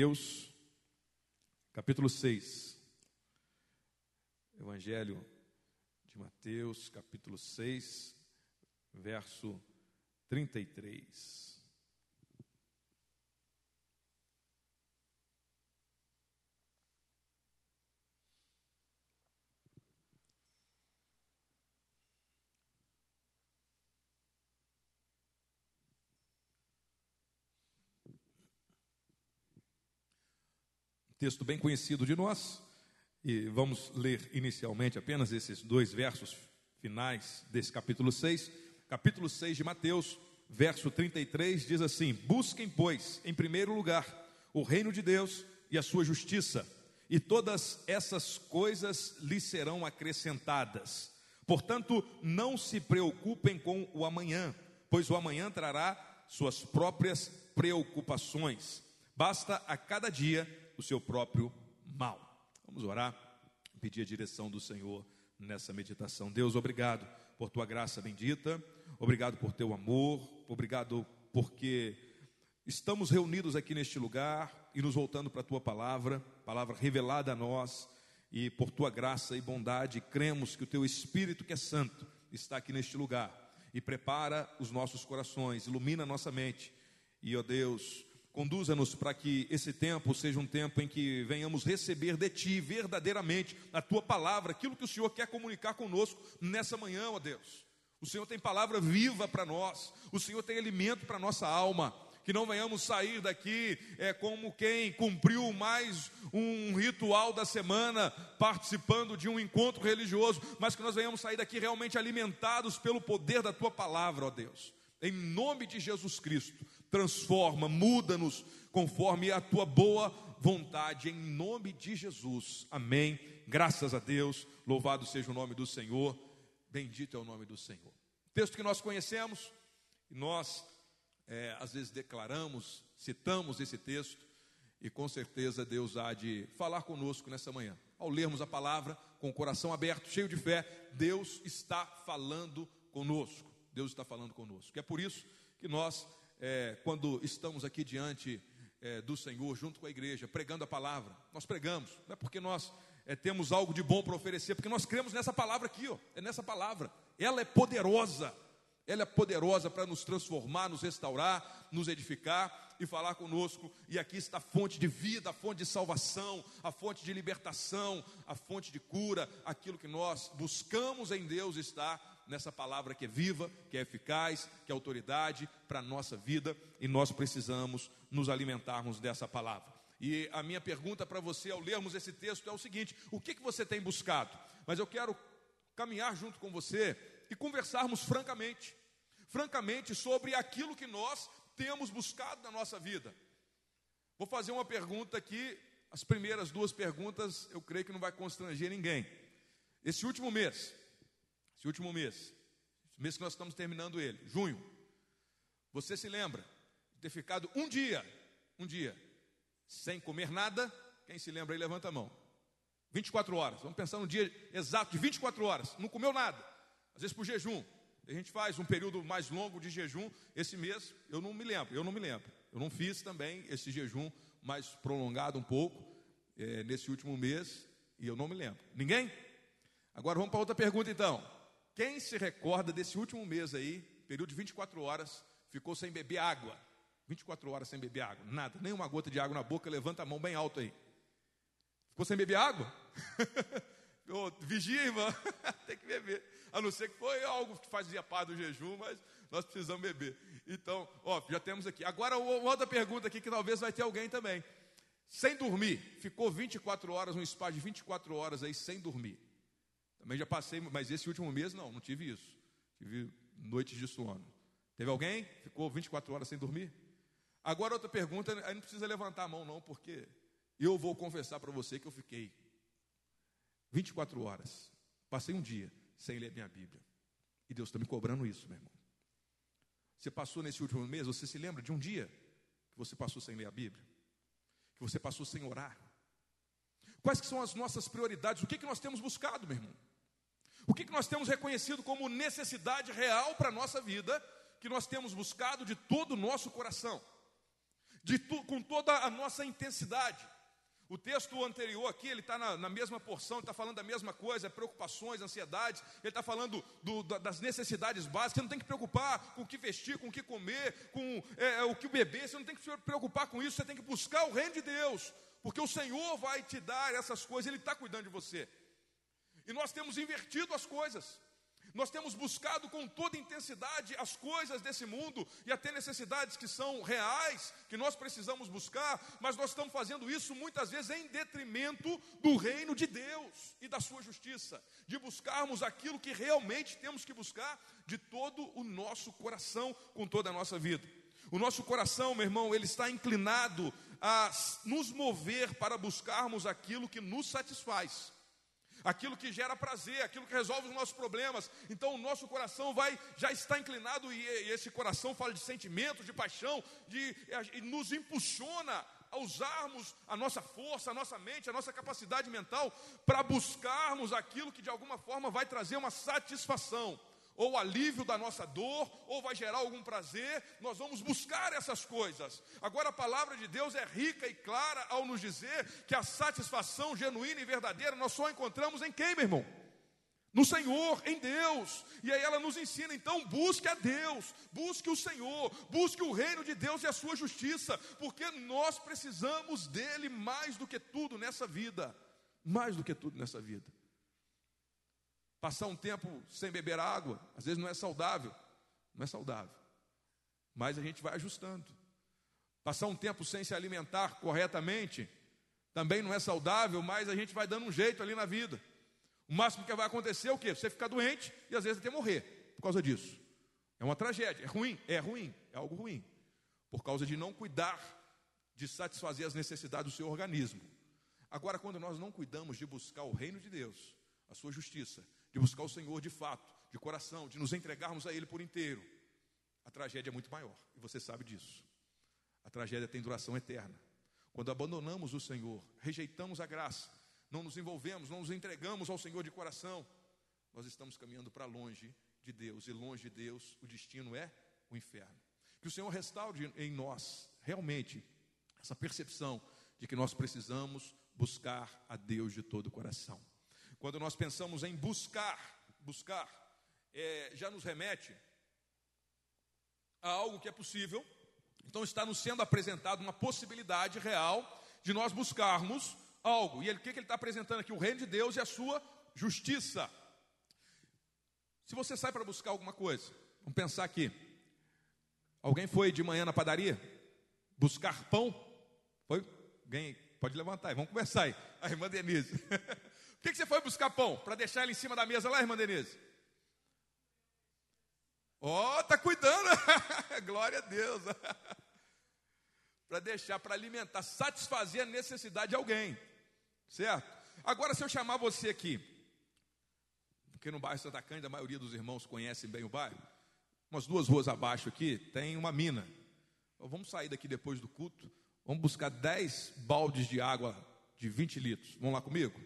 Mateus, capítulo 6. Evangelho de Mateus, capítulo 6, verso 33. Texto bem conhecido de nós, e vamos ler inicialmente apenas esses dois versos finais desse capítulo 6. Capítulo 6 de Mateus, verso 33 diz assim: Busquem, pois, em primeiro lugar, o reino de Deus e a sua justiça, e todas essas coisas lhes serão acrescentadas. Portanto, não se preocupem com o amanhã, pois o amanhã trará suas próprias preocupações. Basta a cada dia o seu próprio mal. Vamos orar, pedir a direção do Senhor nessa meditação. Deus, obrigado por tua graça bendita, obrigado por teu amor, obrigado porque estamos reunidos aqui neste lugar e nos voltando para a tua palavra, palavra revelada a nós, e por tua graça e bondade, cremos que o teu Espírito, que é santo, está aqui neste lugar e prepara os nossos corações, ilumina a nossa mente. E, ó Deus, Conduza-nos para que esse tempo seja um tempo em que venhamos receber de Ti verdadeiramente a Tua palavra, aquilo que o Senhor quer comunicar conosco nessa manhã, ó Deus. O Senhor tem palavra viva para nós, o Senhor tem alimento para nossa alma. Que não venhamos sair daqui é, como quem cumpriu mais um ritual da semana, participando de um encontro religioso, mas que nós venhamos sair daqui realmente alimentados pelo poder da Tua palavra, ó Deus. Em nome de Jesus Cristo, transforma, muda-nos conforme a tua boa vontade, em nome de Jesus. Amém. Graças a Deus, louvado seja o nome do Senhor, bendito é o nome do Senhor. Texto que nós conhecemos, nós é, às vezes declaramos, citamos esse texto, e com certeza Deus há de falar conosco nessa manhã. Ao lermos a palavra com o coração aberto, cheio de fé, Deus está falando conosco. Deus está falando conosco. É por isso que nós é, quando estamos aqui diante é, do Senhor, junto com a igreja, pregando a palavra. Nós pregamos, não é porque nós é, temos algo de bom para oferecer, porque nós cremos nessa palavra aqui, ó, é nessa palavra. Ela é poderosa, ela é poderosa para nos transformar, nos restaurar, nos edificar e falar conosco. E aqui está a fonte de vida, a fonte de salvação, a fonte de libertação, a fonte de cura. Aquilo que nós buscamos em Deus está nessa palavra que é viva, que é eficaz, que é autoridade para a nossa vida e nós precisamos nos alimentarmos dessa palavra. E a minha pergunta para você ao lermos esse texto é o seguinte: o que, que você tem buscado? Mas eu quero caminhar junto com você e conversarmos francamente, francamente sobre aquilo que nós temos buscado na nossa vida. Vou fazer uma pergunta aqui, as primeiras duas perguntas eu creio que não vai constranger ninguém. Esse último mês, esse último mês, mês que nós estamos terminando ele, junho, você se lembra de ter ficado um dia, um dia, sem comer nada? Quem se lembra aí, levanta a mão. 24 horas, vamos pensar no dia exato de 24 horas, não comeu nada, às vezes por jejum. A gente faz um período mais longo de jejum. Esse mês eu não me lembro, eu não me lembro. Eu não fiz também esse jejum mais prolongado um pouco é, nesse último mês e eu não me lembro. Ninguém? Agora vamos para outra pergunta então. Quem se recorda desse último mês aí, período de 24 horas, ficou sem beber água? 24 horas sem beber água, nada, nem uma gota de água na boca, levanta a mão bem alto aí. Ficou sem beber água? oh, vigia, irmã, tem que beber. A não ser que foi algo que fazia parte do jejum, mas nós precisamos beber. Então, ó, já temos aqui. Agora, outra pergunta aqui que talvez vai ter alguém também. Sem dormir, ficou 24 horas, um spa de 24 horas aí sem dormir. Também já passei, mas esse último mês não, não tive isso. Tive noites de sono. Teve alguém? Ficou 24 horas sem dormir? Agora outra pergunta, aí não precisa levantar a mão não, porque eu vou confessar para você que eu fiquei 24 horas. Passei um dia sem ler minha Bíblia. E Deus está me cobrando isso, meu irmão. Você passou nesse último mês, você se lembra de um dia que você passou sem ler a Bíblia? Que você passou sem orar? Quais que são as nossas prioridades? O que, que nós temos buscado, meu irmão? O que, nós temos reconhecido como necessidade real para a nossa vida, que nós temos buscado de todo o nosso coração? de tu, com toda a nossa intensidade. O texto anterior aqui, ele está na, na, mesma porção, está falando da mesma coisa, preocupações, ansiedades, ele está falando do, das necessidades básicas, você não tem que preocupar com o que vestir, com o que comer, com é, é, o que beber, você não tem que se preocupar com isso, você tem que buscar o reino de Deus, porque o Senhor vai te dar essas coisas, Ele está cuidando de você. E nós temos invertido as coisas. Nós temos buscado com toda intensidade as coisas desse mundo e até necessidades que são reais, que nós precisamos buscar, mas nós estamos fazendo isso muitas vezes em detrimento do reino de Deus e da sua justiça, de buscarmos aquilo que realmente temos que buscar de todo o nosso coração, com toda a nossa vida. O nosso coração, meu irmão, ele está inclinado a nos mover para buscarmos aquilo que nos satisfaz aquilo que gera prazer, aquilo que resolve os nossos problemas. Então o nosso coração vai, já está inclinado, e, e esse coração fala de sentimentos, de paixão, de, e nos impulsiona a usarmos a nossa força, a nossa mente, a nossa capacidade mental para buscarmos aquilo que de alguma forma vai trazer uma satisfação ou alívio da nossa dor, ou vai gerar algum prazer, nós vamos buscar essas coisas. Agora a palavra de Deus é rica e clara ao nos dizer que a satisfação genuína e verdadeira nós só encontramos em quem, meu irmão? No Senhor, em Deus. E aí ela nos ensina, então, busque a Deus, busque o Senhor, busque o reino de Deus e a sua justiça, porque nós precisamos dele mais do que tudo nessa vida. Mais do que tudo nessa vida. Passar um tempo sem beber água, às vezes não é saudável, não é saudável. Mas a gente vai ajustando. Passar um tempo sem se alimentar corretamente, também não é saudável, mas a gente vai dando um jeito ali na vida. O máximo que vai acontecer é o quê? Você ficar doente e às vezes até morrer por causa disso. É uma tragédia, é ruim, é ruim, é algo ruim. Por causa de não cuidar de satisfazer as necessidades do seu organismo. Agora, quando nós não cuidamos de buscar o reino de Deus, a sua justiça, de buscar o Senhor de fato, de coração, de nos entregarmos a Ele por inteiro, a tragédia é muito maior, e você sabe disso. A tragédia tem duração eterna. Quando abandonamos o Senhor, rejeitamos a graça, não nos envolvemos, não nos entregamos ao Senhor de coração, nós estamos caminhando para longe de Deus, e longe de Deus o destino é o inferno. Que o Senhor restaure em nós realmente essa percepção de que nós precisamos buscar a Deus de todo o coração. Quando nós pensamos em buscar, buscar, é, já nos remete a algo que é possível. Então está nos sendo apresentado uma possibilidade real de nós buscarmos algo. E ele, o que, que ele está apresentando aqui? O reino de Deus e a sua justiça. Se você sai para buscar alguma coisa, vamos pensar aqui. Alguém foi de manhã na padaria buscar pão? Foi? Alguém pode levantar aí, vamos conversar aí. A irmã Denise. Por que, que você foi buscar pão? Para deixar ele em cima da mesa lá, irmã Denise? Ó, oh, tá cuidando. Glória a Deus. para deixar, para alimentar, satisfazer a necessidade de alguém. Certo? Agora, se eu chamar você aqui, porque no bairro Santa Cândida a maioria dos irmãos conhecem bem o bairro, umas duas ruas abaixo aqui tem uma mina. Vamos sair daqui depois do culto, vamos buscar 10 baldes de água de 20 litros. Vamos lá comigo?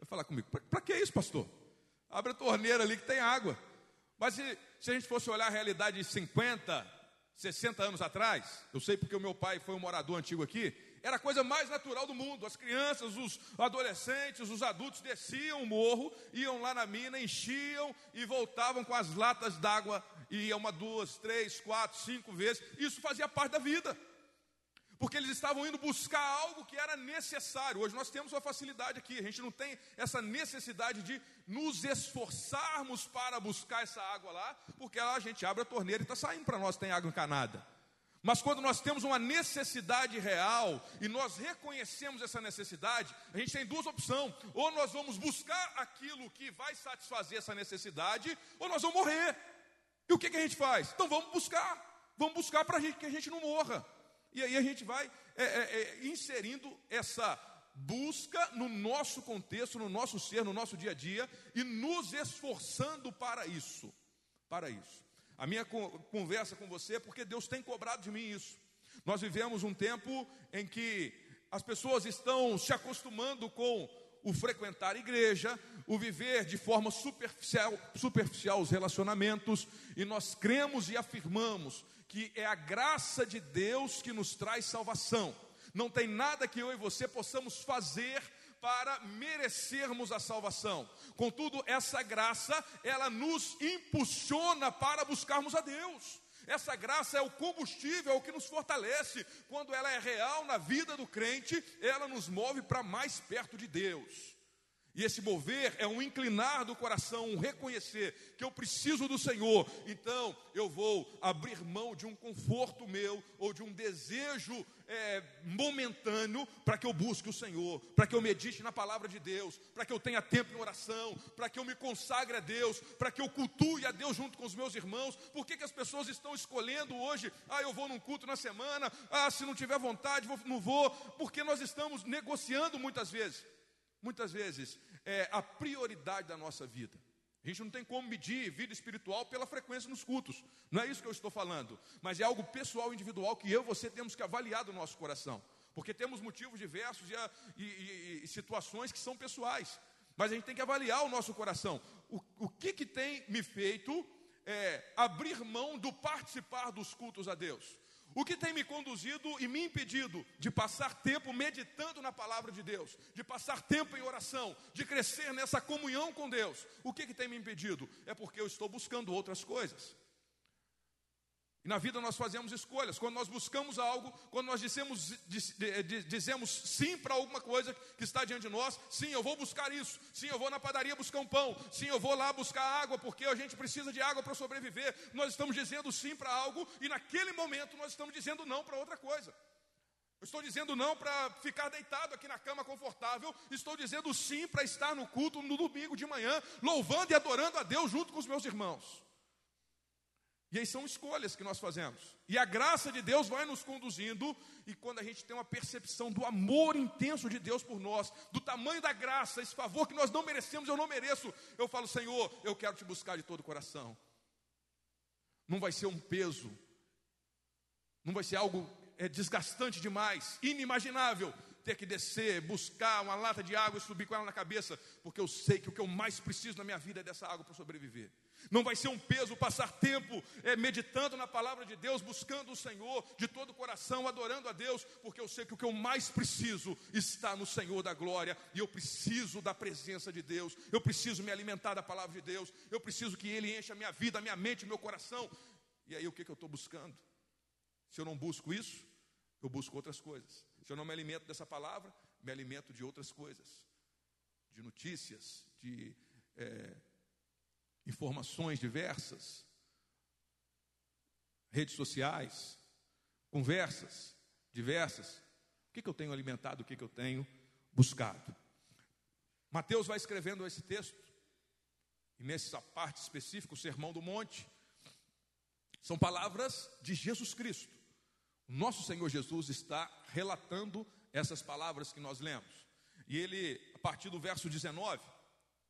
Vai falar comigo, para que isso, pastor? Abre a torneira ali que tem água. Mas se, se a gente fosse olhar a realidade de 50, 60 anos atrás, eu sei porque o meu pai foi um morador antigo aqui, era a coisa mais natural do mundo. As crianças, os adolescentes, os adultos desciam o morro, iam lá na mina, enchiam e voltavam com as latas d'água, ia uma, duas, três, quatro, cinco vezes. Isso fazia parte da vida porque eles estavam indo buscar algo que era necessário. Hoje nós temos uma facilidade aqui, a gente não tem essa necessidade de nos esforçarmos para buscar essa água lá, porque lá a gente abre a torneira e está saindo para nós, tem água encanada. Mas quando nós temos uma necessidade real e nós reconhecemos essa necessidade, a gente tem duas opções: ou nós vamos buscar aquilo que vai satisfazer essa necessidade, ou nós vamos morrer. E o que, que a gente faz? Então vamos buscar, vamos buscar para que a gente não morra. E aí a gente vai é, é, é, inserindo essa busca no nosso contexto, no nosso ser, no nosso dia a dia e nos esforçando para isso. Para isso. A minha conversa com você é porque Deus tem cobrado de mim isso. Nós vivemos um tempo em que as pessoas estão se acostumando com o frequentar a igreja, o viver de forma superficial, superficial os relacionamentos, e nós cremos e afirmamos que é a graça de Deus que nos traz salvação. Não tem nada que eu e você possamos fazer para merecermos a salvação. Contudo, essa graça, ela nos impulsiona para buscarmos a Deus. Essa graça é o combustível, é o que nos fortalece. Quando ela é real na vida do crente, ela nos move para mais perto de Deus. E esse mover é um inclinar do coração, um reconhecer que eu preciso do Senhor. Então eu vou abrir mão de um conforto meu ou de um desejo é, momentâneo para que eu busque o Senhor, para que eu medite na palavra de Deus, para que eu tenha tempo em oração, para que eu me consagre a Deus, para que eu cultue a Deus junto com os meus irmãos. Por que, que as pessoas estão escolhendo hoje? Ah, eu vou num culto na semana. Ah, se não tiver vontade, vou, não vou. Porque nós estamos negociando muitas vezes muitas vezes, é a prioridade da nossa vida. A gente não tem como medir vida espiritual pela frequência nos cultos. Não é isso que eu estou falando. Mas é algo pessoal, individual, que eu e você temos que avaliar do nosso coração. Porque temos motivos diversos e, e, e, e situações que são pessoais. Mas a gente tem que avaliar o nosso coração. O, o que, que tem me feito é, abrir mão do participar dos cultos a Deus? O que tem me conduzido e me impedido de passar tempo meditando na palavra de Deus, de passar tempo em oração, de crescer nessa comunhão com Deus? O que, que tem me impedido? É porque eu estou buscando outras coisas. E na vida nós fazemos escolhas. Quando nós buscamos algo, quando nós dizemos, dizemos sim para alguma coisa que está diante de nós, sim, eu vou buscar isso. Sim, eu vou na padaria buscar um pão. Sim, eu vou lá buscar água, porque a gente precisa de água para sobreviver. Nós estamos dizendo sim para algo e naquele momento nós estamos dizendo não para outra coisa. Eu estou dizendo não para ficar deitado aqui na cama confortável. Estou dizendo sim para estar no culto no domingo de manhã, louvando e adorando a Deus junto com os meus irmãos. E aí são escolhas que nós fazemos. E a graça de Deus vai nos conduzindo, e quando a gente tem uma percepção do amor intenso de Deus por nós, do tamanho da graça, esse favor que nós não merecemos, eu não mereço, eu falo, Senhor, eu quero te buscar de todo o coração. Não vai ser um peso, não vai ser algo é, desgastante demais, inimaginável ter que descer, buscar uma lata de água e subir com ela na cabeça, porque eu sei que o que eu mais preciso na minha vida é dessa água para sobreviver. Não vai ser um peso passar tempo é, meditando na palavra de Deus, buscando o Senhor de todo o coração, adorando a Deus, porque eu sei que o que eu mais preciso está no Senhor da glória, e eu preciso da presença de Deus, eu preciso me alimentar da palavra de Deus, eu preciso que Ele encha a minha vida, a minha mente, o meu coração. E aí o que, que eu estou buscando? Se eu não busco isso, eu busco outras coisas. Se eu não me alimento dessa palavra, me alimento de outras coisas, de notícias, de. É, informações diversas, redes sociais, conversas diversas. O que, que eu tenho alimentado, o que, que eu tenho buscado? Mateus vai escrevendo esse texto, e nessa parte específica, o Sermão do Monte, são palavras de Jesus Cristo. O nosso Senhor Jesus está relatando essas palavras que nós lemos. E ele, a partir do verso 19,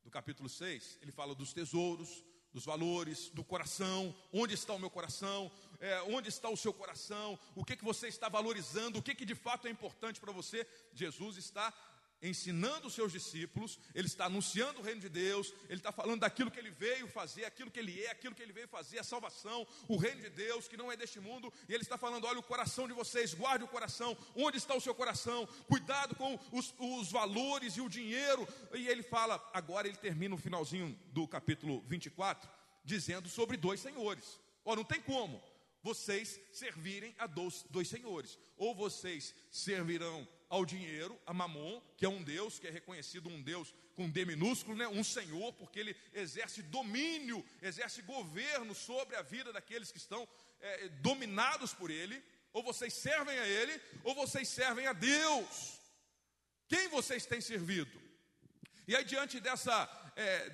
do capítulo 6, ele fala dos tesouros, dos valores, do coração, onde está o meu coração, é, onde está o seu coração, o que, que você está valorizando, o que, que de fato é importante para você. Jesus está ensinando os seus discípulos, ele está anunciando o reino de Deus, ele está falando daquilo que ele veio fazer, aquilo que ele é, aquilo que ele veio fazer, a salvação, o reino de Deus que não é deste mundo, e ele está falando: olha, o coração de vocês, guarde o coração, onde está o seu coração, cuidado com os, os valores e o dinheiro, e ele fala, agora ele termina o finalzinho do capítulo 24, dizendo sobre dois senhores. Ó, não tem como vocês servirem a dois, dois senhores, ou vocês servirão ao dinheiro, a Mamon, que é um Deus, que é reconhecido um Deus com D minúsculo, né? um Senhor, porque ele exerce domínio, exerce governo sobre a vida daqueles que estão é, dominados por ele. Ou vocês servem a ele, ou vocês servem a Deus. Quem vocês têm servido? E aí, diante dessa, é,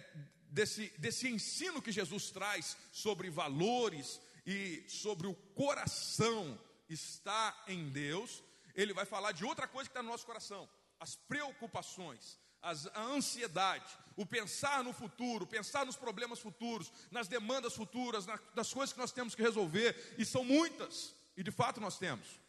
desse, desse ensino que Jesus traz sobre valores e sobre o coração está em Deus, ele vai falar de outra coisa que está no nosso coração: as preocupações, as, a ansiedade, o pensar no futuro, pensar nos problemas futuros, nas demandas futuras, na, das coisas que nós temos que resolver, e são muitas, e de fato nós temos.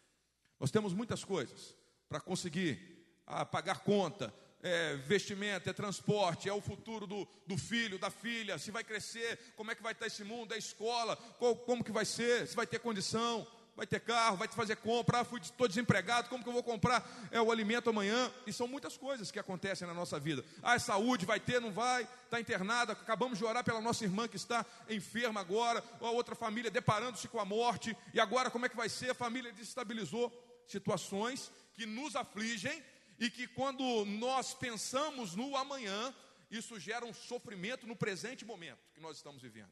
Nós temos muitas coisas para conseguir ah, pagar conta, é vestimenta, é transporte, é o futuro do, do filho, da filha, se vai crescer, como é que vai estar esse mundo, é escola, qual, como que vai ser, se vai ter condição, vai ter carro, vai te fazer compra, ah, estou desempregado, como que eu vou comprar é, o alimento amanhã? E são muitas coisas que acontecem na nossa vida. Ah, é saúde, vai ter, não vai, está internada, acabamos de orar pela nossa irmã que está enferma agora, ou a outra família deparando-se com a morte, e agora como é que vai ser? A família desestabilizou situações que nos afligem e que quando nós pensamos no amanhã, isso gera um sofrimento no presente momento que nós estamos vivendo.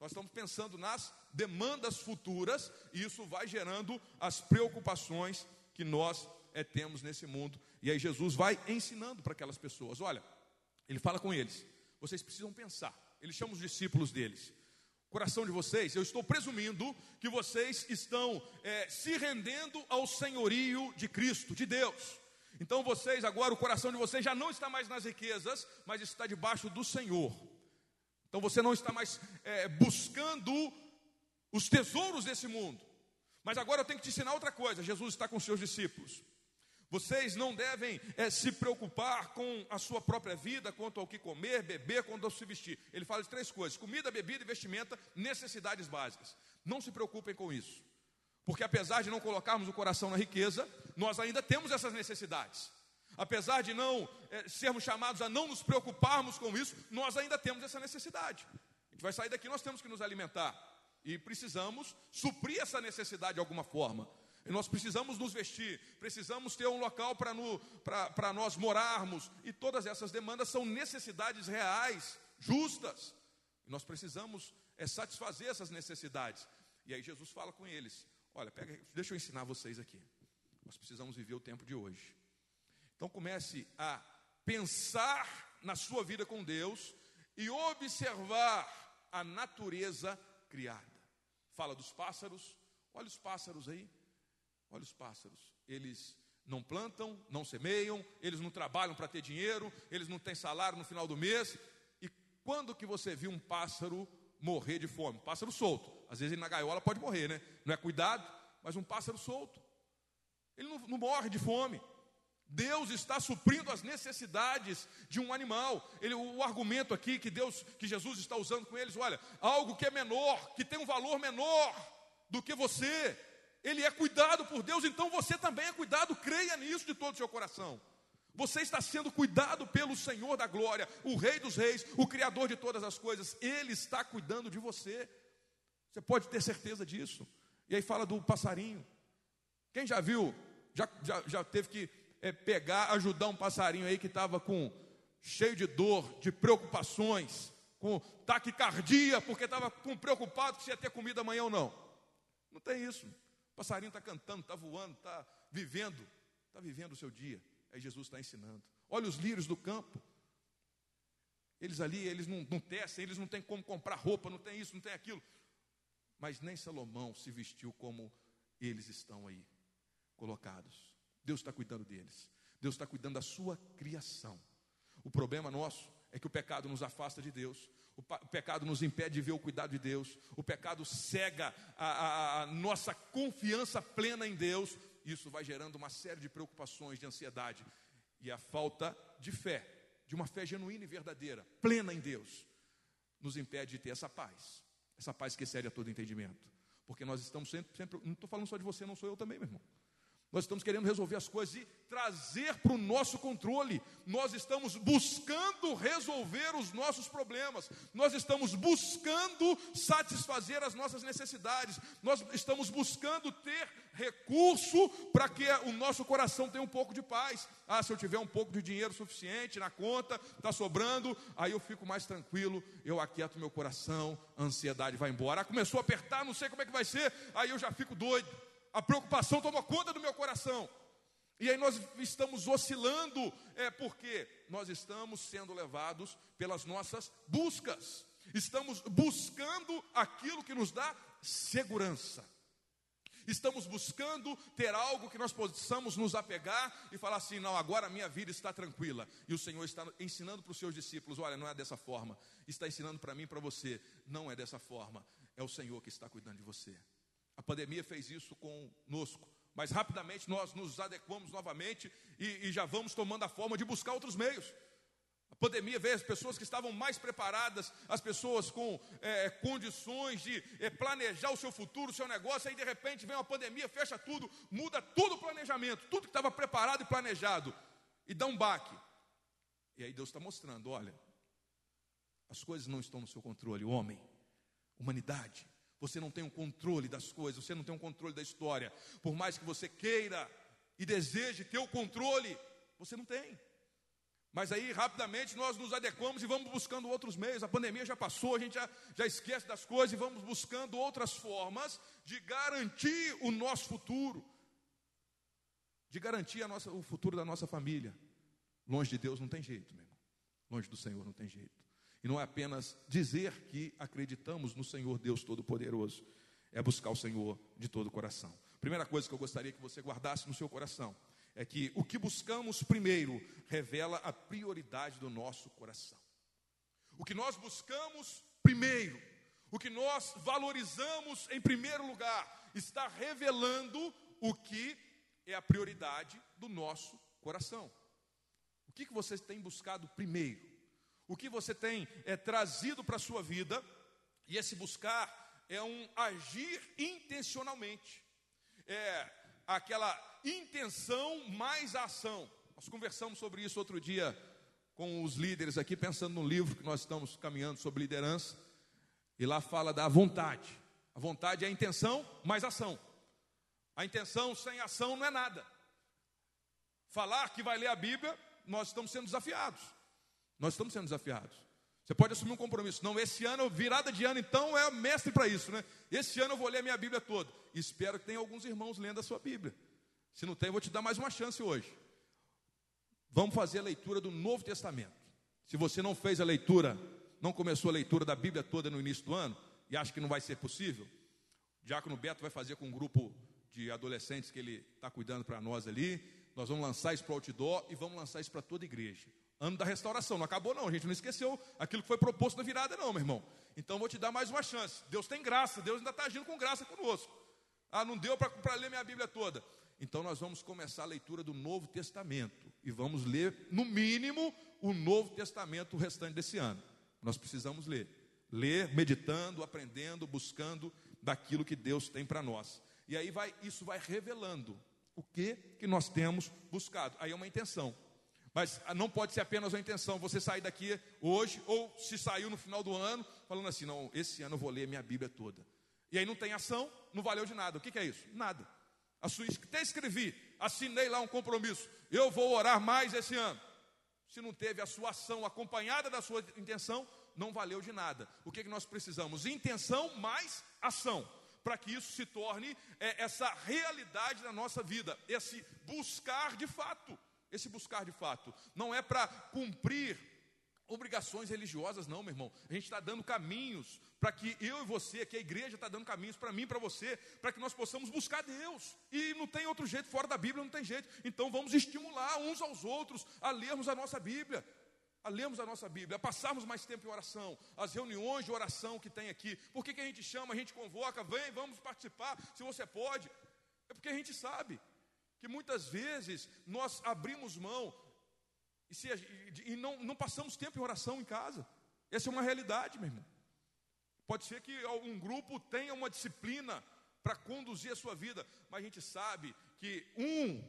Nós estamos pensando nas demandas futuras e isso vai gerando as preocupações que nós é, temos nesse mundo. E aí Jesus vai ensinando para aquelas pessoas: olha, ele fala com eles, vocês precisam pensar. Ele chama os discípulos deles. Coração de vocês, eu estou presumindo que vocês estão é, se rendendo ao senhorio de Cristo, de Deus. Então vocês, agora, o coração de vocês já não está mais nas riquezas, mas está debaixo do Senhor. Então você não está mais é, buscando os tesouros desse mundo. Mas agora eu tenho que te ensinar outra coisa: Jesus está com seus discípulos. Vocês não devem é, se preocupar com a sua própria vida, quanto ao que comer, beber, quanto ao se vestir. Ele fala de três coisas: comida, bebida e vestimenta, necessidades básicas. Não se preocupem com isso. Porque apesar de não colocarmos o coração na riqueza, nós ainda temos essas necessidades. Apesar de não é, sermos chamados a não nos preocuparmos com isso, nós ainda temos essa necessidade. A gente vai sair daqui, nós temos que nos alimentar. E precisamos suprir essa necessidade de alguma forma. E nós precisamos nos vestir, precisamos ter um local para nós morarmos. E todas essas demandas são necessidades reais, justas. E nós precisamos é, satisfazer essas necessidades. E aí Jesus fala com eles: Olha, pega, deixa eu ensinar vocês aqui. Nós precisamos viver o tempo de hoje. Então comece a pensar na sua vida com Deus e observar a natureza criada. Fala dos pássaros, olha os pássaros aí. Olha os pássaros. Eles não plantam, não semeiam, eles não trabalham para ter dinheiro, eles não têm salário no final do mês. E quando que você viu um pássaro morrer de fome? Pássaro solto. Às vezes ele na gaiola pode morrer, né? Não é cuidado, mas um pássaro solto. Ele não, não morre de fome. Deus está suprindo as necessidades de um animal. Ele, o argumento aqui que Deus, que Jesus está usando com eles, olha, algo que é menor, que tem um valor menor do que você, ele é cuidado por Deus, então você também é cuidado, creia nisso de todo o seu coração. Você está sendo cuidado pelo Senhor da glória, o Rei dos Reis, o Criador de todas as coisas, Ele está cuidando de você. Você pode ter certeza disso. E aí fala do passarinho. Quem já viu, já, já, já teve que é, pegar, ajudar um passarinho aí que estava com cheio de dor, de preocupações, com taquicardia, porque estava preocupado se ia ter comida amanhã ou não. Não tem isso. O passarinho está cantando, está voando, está vivendo, está vivendo o seu dia. Aí Jesus está ensinando. Olha os lírios do campo. Eles ali, eles não, não tecem, eles não têm como comprar roupa, não tem isso, não tem aquilo. Mas nem Salomão se vestiu como eles estão aí colocados. Deus está cuidando deles. Deus está cuidando da sua criação. O problema nosso é que o pecado nos afasta de Deus. O, pecado nos impede de ver o cuidado de Deus. O pecado cega a, a, a nossa confiança plena em Deus. Isso vai gerando uma série de preocupações, de ansiedade. E a falta de fé, de uma fé genuína e verdadeira, plena em Deus, nos impede de ter essa paz. Essa paz que excede a todo entendimento. Porque nós estamos sempre, sempre não estou falando só de você, não sou eu também, meu irmão. Nós estamos querendo resolver as coisas e trazer para o nosso controle. Nós estamos buscando resolver os nossos problemas. Nós estamos buscando satisfazer as nossas necessidades. Nós estamos buscando ter recurso para que o nosso coração tenha um pouco de paz. Ah, se eu tiver um pouco de dinheiro suficiente na conta, está sobrando, aí eu fico mais tranquilo, eu aquieto meu coração, a ansiedade vai embora. Ah, começou a apertar, não sei como é que vai ser, aí eu já fico doido a preocupação toma conta do meu coração. E aí nós estamos oscilando, é porque nós estamos sendo levados pelas nossas buscas. Estamos buscando aquilo que nos dá segurança. Estamos buscando ter algo que nós possamos nos apegar e falar assim: não, agora a minha vida está tranquila. E o Senhor está ensinando para os seus discípulos: olha, não é dessa forma. Está ensinando para mim e para você: não é dessa forma. É o Senhor que está cuidando de você. A pandemia fez isso conosco, Mas rapidamente nós nos adequamos novamente e, e já vamos tomando a forma de buscar outros meios. A pandemia veio as pessoas que estavam mais preparadas, as pessoas com é, condições de é, planejar o seu futuro, o seu negócio, aí de repente vem uma pandemia, fecha tudo, muda todo o planejamento, tudo que estava preparado e planejado, e dá um baque. E aí Deus está mostrando: olha, as coisas não estão no seu controle, homem, humanidade. Você não tem o um controle das coisas, você não tem o um controle da história. Por mais que você queira e deseje ter o controle, você não tem. Mas aí, rapidamente, nós nos adequamos e vamos buscando outros meios. A pandemia já passou, a gente já, já esquece das coisas e vamos buscando outras formas de garantir o nosso futuro, de garantir nossa, o futuro da nossa família. Longe de Deus não tem jeito, meu irmão. Longe do Senhor não tem jeito. E não é apenas dizer que acreditamos no Senhor Deus Todo-Poderoso, é buscar o Senhor de todo o coração. Primeira coisa que eu gostaria que você guardasse no seu coração é que o que buscamos primeiro revela a prioridade do nosso coração. O que nós buscamos primeiro, o que nós valorizamos em primeiro lugar, está revelando o que é a prioridade do nosso coração. O que, que você tem buscado primeiro? O que você tem é, trazido para a sua vida, e esse buscar é um agir intencionalmente. É aquela intenção mais ação. Nós conversamos sobre isso outro dia com os líderes aqui, pensando no livro que nós estamos caminhando sobre liderança, e lá fala da vontade. A vontade é a intenção mais ação. A intenção sem ação não é nada. Falar que vai ler a Bíblia, nós estamos sendo desafiados. Nós estamos sendo desafiados. Você pode assumir um compromisso. Não, esse ano, virada de ano, então é mestre para isso, né? Esse ano eu vou ler a minha Bíblia toda. Espero que tenha alguns irmãos lendo a sua Bíblia. Se não tem, eu vou te dar mais uma chance hoje. Vamos fazer a leitura do Novo Testamento. Se você não fez a leitura, não começou a leitura da Bíblia toda no início do ano, e acha que não vai ser possível, o Diácono Beto vai fazer com um grupo de adolescentes que ele está cuidando para nós ali. Nós vamos lançar isso para o outdoor e vamos lançar isso para toda a igreja. Ano da restauração, não acabou não, gente não esqueceu aquilo que foi proposto na virada não, meu irmão. Então vou te dar mais uma chance. Deus tem graça, Deus ainda está agindo com graça conosco. Ah, não deu para ler minha Bíblia toda. Então nós vamos começar a leitura do Novo Testamento e vamos ler, no mínimo, o Novo Testamento o restante desse ano. Nós precisamos ler. Ler, meditando, aprendendo, buscando daquilo que Deus tem para nós. E aí vai, isso vai revelando o que que nós temos buscado. Aí é uma intenção. Mas não pode ser apenas uma intenção, você sair daqui hoje, ou se saiu no final do ano, falando assim: não, esse ano eu vou ler minha Bíblia toda. E aí não tem ação, não valeu de nada. O que, que é isso? Nada. Até escrevi, assinei lá um compromisso. Eu vou orar mais esse ano. Se não teve a sua ação acompanhada da sua intenção, não valeu de nada. O que, que nós precisamos? Intenção mais ação. Para que isso se torne é, essa realidade na nossa vida, esse buscar de fato esse buscar de fato. Não é para cumprir obrigações religiosas, não, meu irmão. A gente está dando caminhos para que eu e você, que a igreja está dando caminhos para mim, para você, para que nós possamos buscar Deus. E não tem outro jeito, fora da Bíblia não tem jeito. Então vamos estimular uns aos outros a lermos a nossa Bíblia. A lermos a nossa Bíblia, a passarmos mais tempo em oração, as reuniões de oração que tem aqui. Por que, que a gente chama, a gente convoca, vem, vamos participar, se você pode. É porque a gente sabe que muitas vezes nós abrimos mão e, se, e não, não passamos tempo em oração em casa. Essa é uma realidade, meu irmão. Pode ser que algum grupo tenha uma disciplina para conduzir a sua vida, mas a gente sabe que um,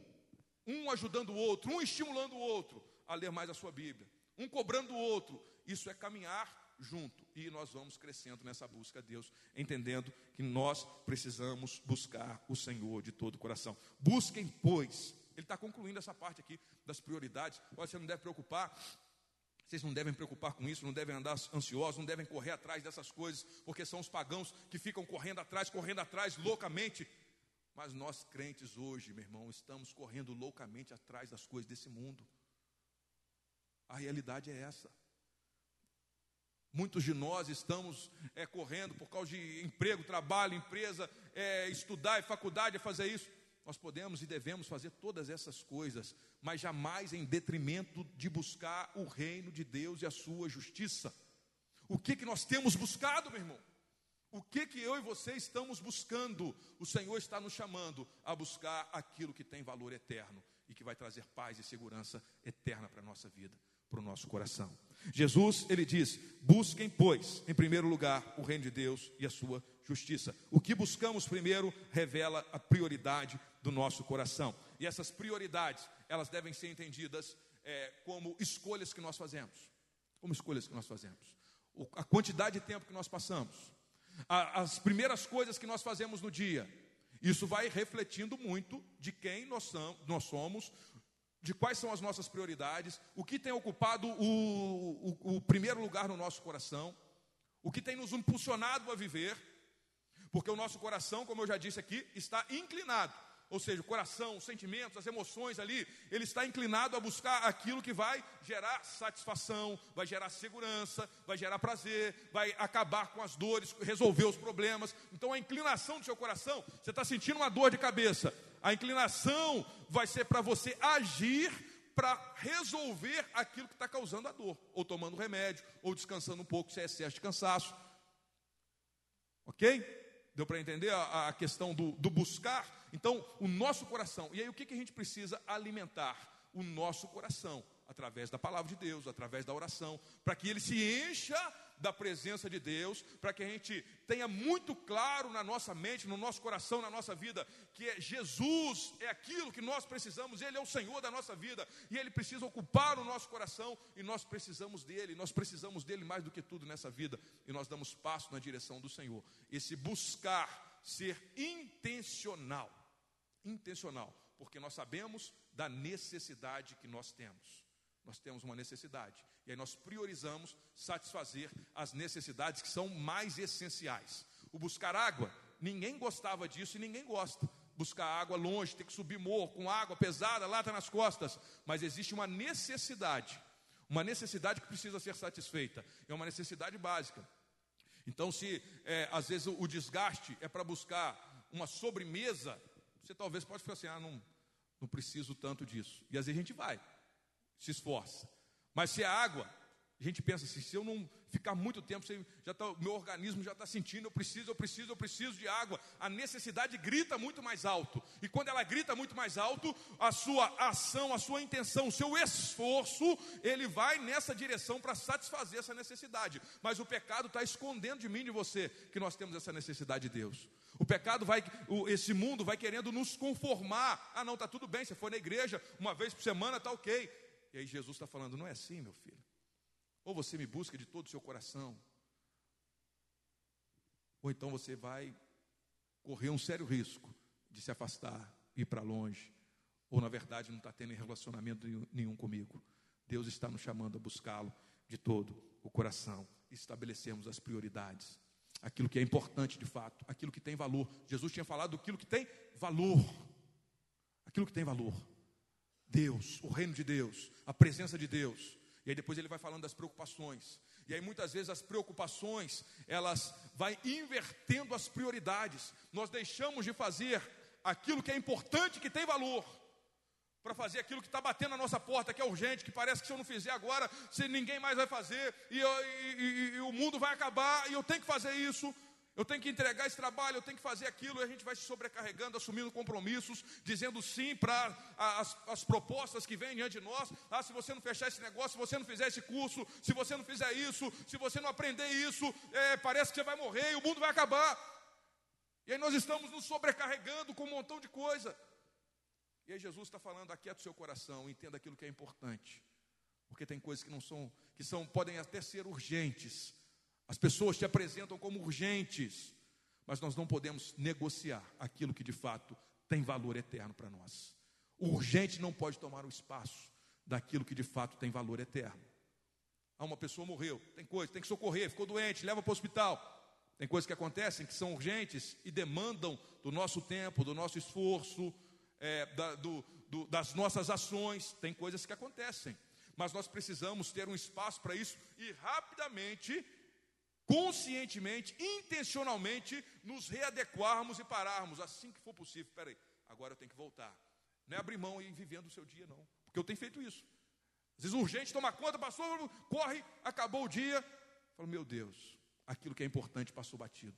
um ajudando o outro, um estimulando o outro a ler mais a sua Bíblia, um cobrando o outro, isso é caminhar junto. E nós vamos crescendo nessa busca a Deus, entendendo que nós precisamos buscar o Senhor de todo o coração. Busquem, pois. Ele está concluindo essa parte aqui das prioridades. Olha, você não deve preocupar. Vocês não devem preocupar com isso, não devem andar ansiosos, não devem correr atrás dessas coisas, porque são os pagãos que ficam correndo atrás, correndo atrás loucamente. Mas nós crentes hoje, meu irmão, estamos correndo loucamente atrás das coisas desse mundo. A realidade é essa. Muitos de nós estamos é, correndo por causa de emprego, trabalho, empresa, é, estudar, faculdade, é fazer isso. Nós podemos e devemos fazer todas essas coisas, mas jamais em detrimento de buscar o reino de Deus e a sua justiça. O que, que nós temos buscado, meu irmão? O que que eu e você estamos buscando? O Senhor está nos chamando a buscar aquilo que tem valor eterno e que vai trazer paz e segurança eterna para a nossa vida, para o nosso coração. Jesus, ele diz: busquem, pois, em primeiro lugar, o reino de Deus e a sua justiça. O que buscamos primeiro revela a prioridade do nosso coração. E essas prioridades, elas devem ser entendidas é, como escolhas que nós fazemos. Como escolhas que nós fazemos. O, a quantidade de tempo que nós passamos. A, as primeiras coisas que nós fazemos no dia. Isso vai refletindo muito de quem nós, nós somos, de quais são as nossas prioridades, o que tem ocupado o, o, o primeiro lugar no nosso coração, o que tem nos impulsionado a viver, porque o nosso coração, como eu já disse aqui, está inclinado ou seja, o coração, os sentimentos, as emoções ali, ele está inclinado a buscar aquilo que vai gerar satisfação, vai gerar segurança, vai gerar prazer, vai acabar com as dores, resolver os problemas. Então a inclinação do seu coração, você está sentindo uma dor de cabeça, a inclinação vai ser para você agir para resolver aquilo que está causando a dor, ou tomando remédio, ou descansando um pouco se é excesso de cansaço. Ok? Deu para entender a, a questão do, do buscar? Então, o nosso coração. E aí, o que, que a gente precisa alimentar? O nosso coração, através da palavra de Deus, através da oração, para que ele se encha da presença de Deus, para que a gente tenha muito claro na nossa mente, no nosso coração, na nossa vida, que é Jesus é aquilo que nós precisamos, Ele é o Senhor da nossa vida, e Ele precisa ocupar o nosso coração, e nós precisamos dEle, nós precisamos dEle mais do que tudo nessa vida, e nós damos passo na direção do Senhor. Esse buscar ser intencional intencional, porque nós sabemos da necessidade que nós temos. Nós temos uma necessidade, e aí nós priorizamos satisfazer as necessidades que são mais essenciais. O buscar água, ninguém gostava disso e ninguém gosta. Buscar água longe, ter que subir morro com água pesada, lata nas costas, mas existe uma necessidade, uma necessidade que precisa ser satisfeita, é uma necessidade básica. Então, se é, às vezes o desgaste é para buscar uma sobremesa, você talvez pode ficar assim, ah, não, não preciso tanto disso. E às vezes a gente vai, se esforça. Mas se é água, a gente pensa assim, se eu não ficar muito tempo, já tá, meu organismo já está sentindo, eu preciso, eu preciso, eu preciso de água. A necessidade grita muito mais alto. E quando ela grita muito mais alto, a sua ação, a sua intenção, o seu esforço, ele vai nessa direção para satisfazer essa necessidade. Mas o pecado está escondendo de mim e de você que nós temos essa necessidade de Deus. O pecado vai, esse mundo vai querendo nos conformar. Ah, não, está tudo bem, você foi na igreja uma vez por semana, está ok. E aí Jesus está falando, não é assim, meu filho. Ou você me busca de todo o seu coração, ou então você vai correr um sério risco de se afastar, ir para longe, ou na verdade não está tendo relacionamento nenhum comigo. Deus está nos chamando a buscá-lo de todo o coração. Estabelecemos as prioridades aquilo que é importante de fato, aquilo que tem valor. Jesus tinha falado daquilo que tem valor. Aquilo que tem valor. Deus, o reino de Deus, a presença de Deus. E aí depois ele vai falando das preocupações. E aí muitas vezes as preocupações, elas vai invertendo as prioridades. Nós deixamos de fazer aquilo que é importante, que tem valor para fazer aquilo que está batendo na nossa porta, que é urgente, que parece que se eu não fizer agora, se ninguém mais vai fazer, e, eu, e, e, e, o mundo vai acabar, e eu tenho que fazer isso, eu tenho que entregar esse trabalho, eu tenho que fazer aquilo, e a gente vai se sobrecarregando, assumindo compromissos, dizendo sim para as, as propostas que vêm diante de nós. Ah, se você não fechar esse negócio, se você não fizer esse curso, se você não fizer isso, se você não aprender isso, é, parece que você vai morrer e o mundo vai acabar. E aí nós estamos nos sobrecarregando com um montão de coisa. E aí Jesus está falando, aquieta o seu coração, entenda aquilo que é importante. Porque tem coisas que não são, que são, podem até ser urgentes. As pessoas te apresentam como urgentes, mas nós não podemos negociar aquilo que de fato tem valor eterno para nós. O urgente não pode tomar o espaço daquilo que de fato tem valor eterno. Ah, uma pessoa morreu, tem coisa, tem que socorrer, ficou doente, leva para o hospital. Tem coisas que acontecem que são urgentes e demandam do nosso tempo, do nosso esforço, é, da, do, do, das nossas ações, tem coisas que acontecem, mas nós precisamos ter um espaço para isso e rapidamente, conscientemente, intencionalmente, nos readequarmos e pararmos assim que for possível. Espera aí, agora eu tenho que voltar. Não é abrir mão e ir vivendo o seu dia, não, porque eu tenho feito isso. Às vezes urgente, toma conta, passou, corre, acabou o dia. Falo, meu Deus, aquilo que é importante passou batido.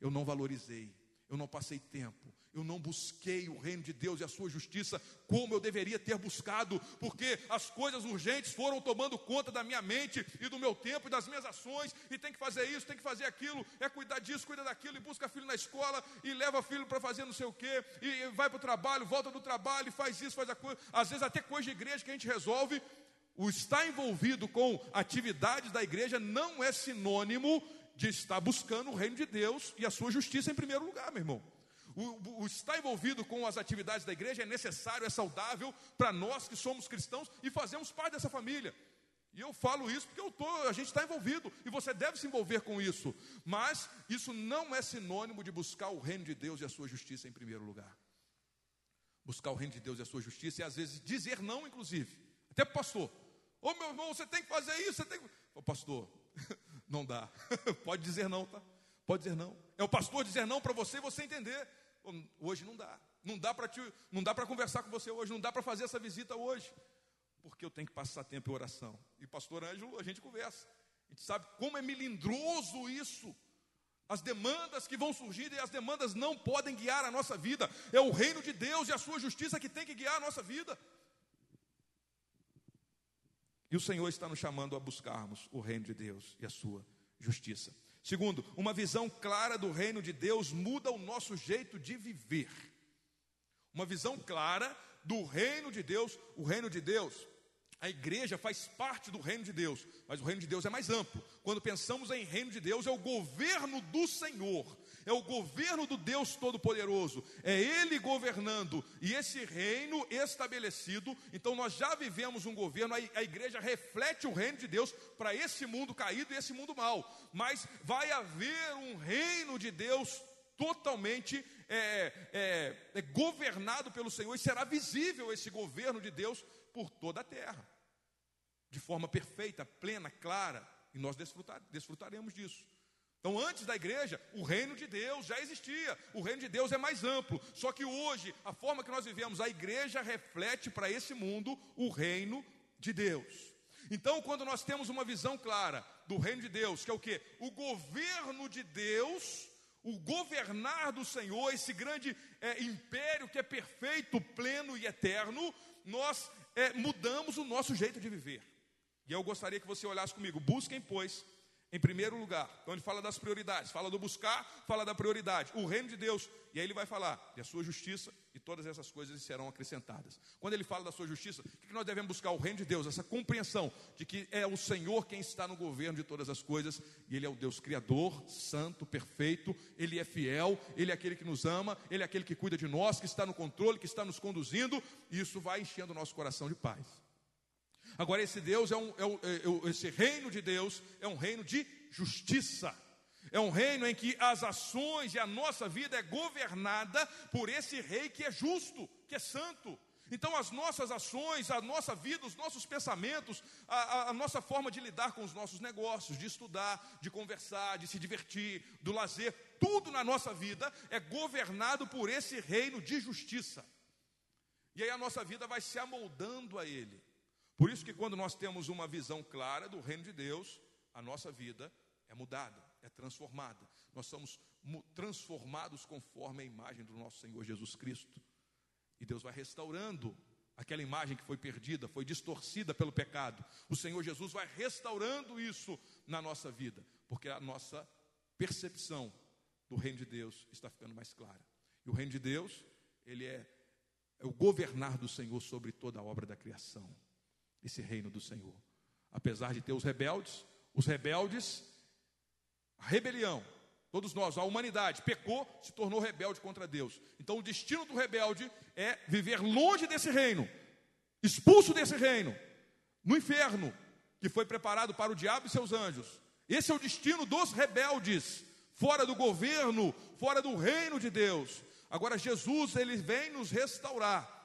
Eu não valorizei, eu não passei tempo, eu não busquei o reino de Deus e a sua justiça como eu deveria ter buscado, porque as coisas urgentes foram tomando conta da minha mente e do meu tempo e das minhas ações, e tem que fazer isso, tem que fazer aquilo, é cuidar disso, cuida daquilo, e busca filho na escola, e leva filho para fazer não sei o quê, e vai para o trabalho, volta do trabalho, e faz isso, faz aquilo, às vezes até coisa de igreja que a gente resolve, o estar envolvido com atividades da igreja não é sinônimo de estar buscando o reino de Deus e a sua justiça em primeiro lugar, meu irmão. O, o, estar envolvido com as atividades da igreja é necessário, é saudável para nós que somos cristãos e fazemos parte dessa família. E eu falo isso porque eu tô, a gente está envolvido e você deve se envolver com isso. Mas isso não é sinônimo de buscar o reino de Deus e a sua justiça em primeiro lugar. Buscar o reino de Deus e a sua justiça e às vezes dizer não, inclusive. Até para o pastor. Ô meu irmão, você tem que fazer isso, você tem que. Ô pastor, não dá. Pode dizer não, tá? Pode dizer não. É o pastor dizer não para você e você entender. Hoje não dá. Não dá para não dá para conversar com você hoje, não dá para fazer essa visita hoje. Porque eu tenho que passar tempo em oração. E pastor Ângelo, a gente conversa. A gente sabe como é melindroso isso. As demandas que vão surgir e as demandas não podem guiar a nossa vida. É o reino de Deus e a sua justiça que tem que guiar a nossa vida. E o Senhor está nos chamando a buscarmos o reino de Deus e a sua justiça. Segundo, uma visão clara do reino de Deus muda o nosso jeito de viver. Uma visão clara do reino de Deus, o reino de Deus, a igreja faz parte do reino de Deus, mas o reino de Deus é mais amplo. Quando pensamos em reino de Deus, é o governo do Senhor, é o governo do Deus Todo-Poderoso, é Ele governando e esse reino estabelecido. Então, nós já vivemos um governo, a igreja reflete o reino de Deus para esse mundo caído e esse mundo mal, mas vai haver um reino de Deus totalmente é, é, é governado pelo Senhor e será visível esse governo de Deus por toda a terra, de forma perfeita, plena, clara, e nós desfrutar, desfrutaremos disso. Então, antes da igreja, o reino de Deus já existia, o reino de Deus é mais amplo. Só que hoje, a forma que nós vivemos, a igreja reflete para esse mundo o reino de Deus. Então, quando nós temos uma visão clara do reino de Deus, que é o que? O governo de Deus, o governar do Senhor, esse grande é, império que é perfeito, pleno e eterno, nós é, mudamos o nosso jeito de viver. E eu gostaria que você olhasse comigo. Busquem, pois, em primeiro lugar. Então ele fala das prioridades, fala do buscar, fala da prioridade, o reino de Deus. E aí ele vai falar de a sua justiça e todas essas coisas serão acrescentadas. Quando ele fala da sua justiça, o que nós devemos buscar? O reino de Deus, essa compreensão de que é o Senhor quem está no governo de todas as coisas, e Ele é o Deus Criador, santo, perfeito, Ele é fiel, Ele é aquele que nos ama, Ele é aquele que cuida de nós, que está no controle, que está nos conduzindo, e isso vai enchendo o nosso coração de paz. Agora, esse Deus é um, é, é, é, esse reino de Deus é um reino de justiça. É um reino em que as ações e a nossa vida é governada por esse rei que é justo, que é santo. Então, as nossas ações, a nossa vida, os nossos pensamentos, a, a, a, nossa forma de lidar com os nossos negócios, de estudar, de conversar, de se divertir, do lazer, tudo na nossa vida é governado por esse reino de justiça. E aí a nossa vida vai se amoldando a ele. Por isso que quando nós temos uma visão clara do reino de Deus, a nossa vida é mudada, é transformada. Nós somos transformados conforme a imagem do nosso Senhor Jesus Cristo. E Deus vai restaurando aquela imagem que foi perdida, foi distorcida pelo pecado. O Senhor Jesus vai restaurando isso na nossa vida, porque a nossa percepção do reino de Deus está ficando mais clara. E o reino de Deus, ele é, é o governar do Senhor sobre toda a obra da criação esse reino do Senhor. Apesar de ter os rebeldes, os rebeldes, a rebelião, todos nós, a humanidade pecou, se tornou rebelde contra Deus. Então o destino do rebelde é viver longe desse reino, expulso desse reino, no inferno, que foi preparado para o diabo e seus anjos. Esse é o destino dos rebeldes, fora do governo, fora do reino de Deus. Agora Jesus, ele vem nos restaurar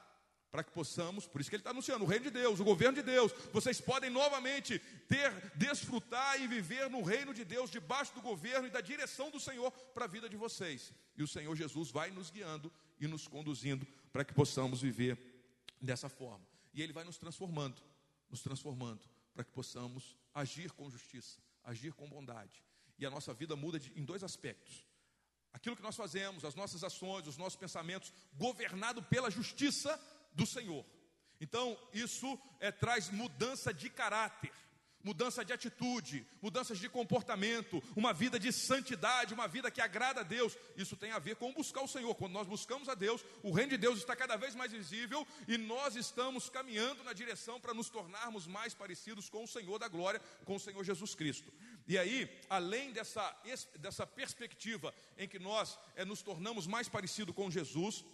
para que possamos, por isso que ele está anunciando, o reino de Deus, o governo de Deus, vocês podem novamente ter, desfrutar e viver no reino de Deus, debaixo do governo e da direção do Senhor para a vida de vocês. E o Senhor Jesus vai nos guiando e nos conduzindo para que possamos viver dessa forma. E Ele vai nos transformando, nos transformando, para que possamos agir com justiça, agir com bondade. E a nossa vida muda de, em dois aspectos. Aquilo que nós fazemos, as nossas ações, os nossos pensamentos, governado pela justiça do Senhor. Então, isso é, traz mudança de caráter mudança de atitude, mudanças de comportamento, uma vida de santidade, uma vida que agrada a Deus. Isso tem a ver com buscar o Senhor. Quando nós buscamos a Deus, o reino de Deus está cada vez mais visível e nós estamos caminhando na direção para nos tornarmos mais parecidos com o Senhor da glória, com o Senhor Jesus Cristo. E aí, além dessa, dessa perspectiva em que nós é, nos tornamos mais parecidos com Jesus,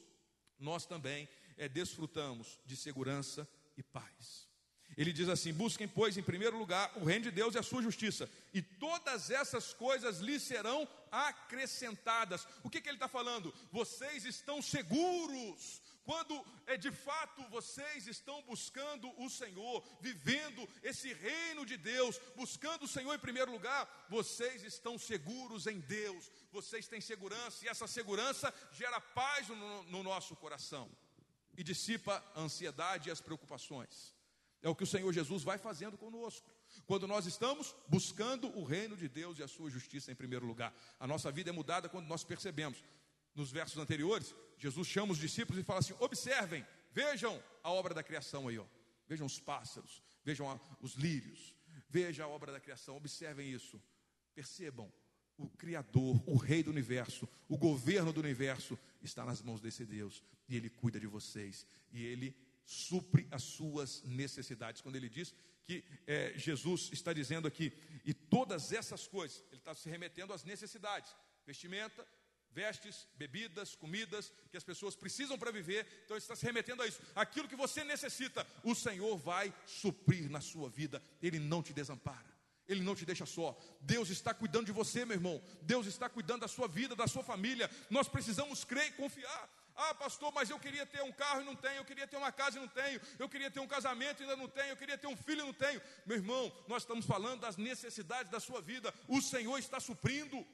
nós também é, desfrutamos de segurança e paz. Ele diz assim: busquem, pois, em primeiro lugar o reino de Deus e a sua justiça, e todas essas coisas lhes serão acrescentadas. O que, que ele está falando? Vocês estão seguros. Quando é de fato vocês estão buscando o Senhor, vivendo esse reino de Deus, buscando o Senhor em primeiro lugar, vocês estão seguros em Deus, vocês têm segurança, e essa segurança gera paz no, no nosso coração e dissipa a ansiedade e as preocupações. É o que o Senhor Jesus vai fazendo conosco. Quando nós estamos buscando o reino de Deus e a sua justiça em primeiro lugar. A nossa vida é mudada quando nós percebemos. Nos versos anteriores, Jesus chama os discípulos e fala assim: observem, vejam a obra da criação aí, ó. Vejam os pássaros, vejam a, os lírios, vejam a obra da criação, observem isso. Percebam, o Criador, o Rei do universo, o governo do universo está nas mãos desse Deus, e Ele cuida de vocês, e Ele supre as suas necessidades. Quando ele diz que é, Jesus está dizendo aqui, e todas essas coisas, ele está se remetendo às necessidades: vestimenta, vestes, bebidas, comidas que as pessoas precisam para viver. Então ele está se remetendo a isso. Aquilo que você necessita, o Senhor vai suprir na sua vida. Ele não te desampara. Ele não te deixa só. Deus está cuidando de você, meu irmão. Deus está cuidando da sua vida, da sua família. Nós precisamos crer e confiar. Ah, pastor, mas eu queria ter um carro e não tenho, eu queria ter uma casa e não tenho, eu queria ter um casamento e ainda não tenho, eu queria ter um filho e não tenho. Meu irmão, nós estamos falando das necessidades da sua vida, o Senhor está suprindo.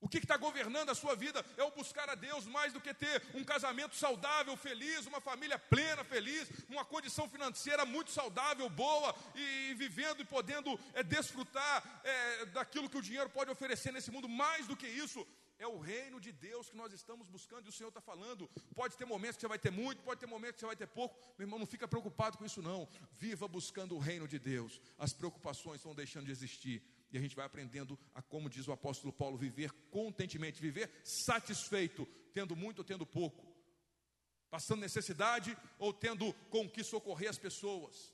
O que está governando a sua vida é o buscar a Deus mais do que ter um casamento saudável, feliz, uma família plena, feliz, uma condição financeira muito saudável, boa, e, e vivendo e podendo é, desfrutar é, daquilo que o dinheiro pode oferecer nesse mundo. Mais do que isso, é o reino de Deus que nós estamos buscando e o Senhor está falando. Pode ter momentos que você vai ter muito, pode ter momentos que você vai ter pouco. Meu irmão, não fica preocupado com isso, não. Viva buscando o reino de Deus. As preocupações vão deixando de existir. E a gente vai aprendendo a, como diz o apóstolo Paulo, viver contentemente, viver satisfeito, tendo muito ou tendo pouco, passando necessidade ou tendo com que socorrer as pessoas.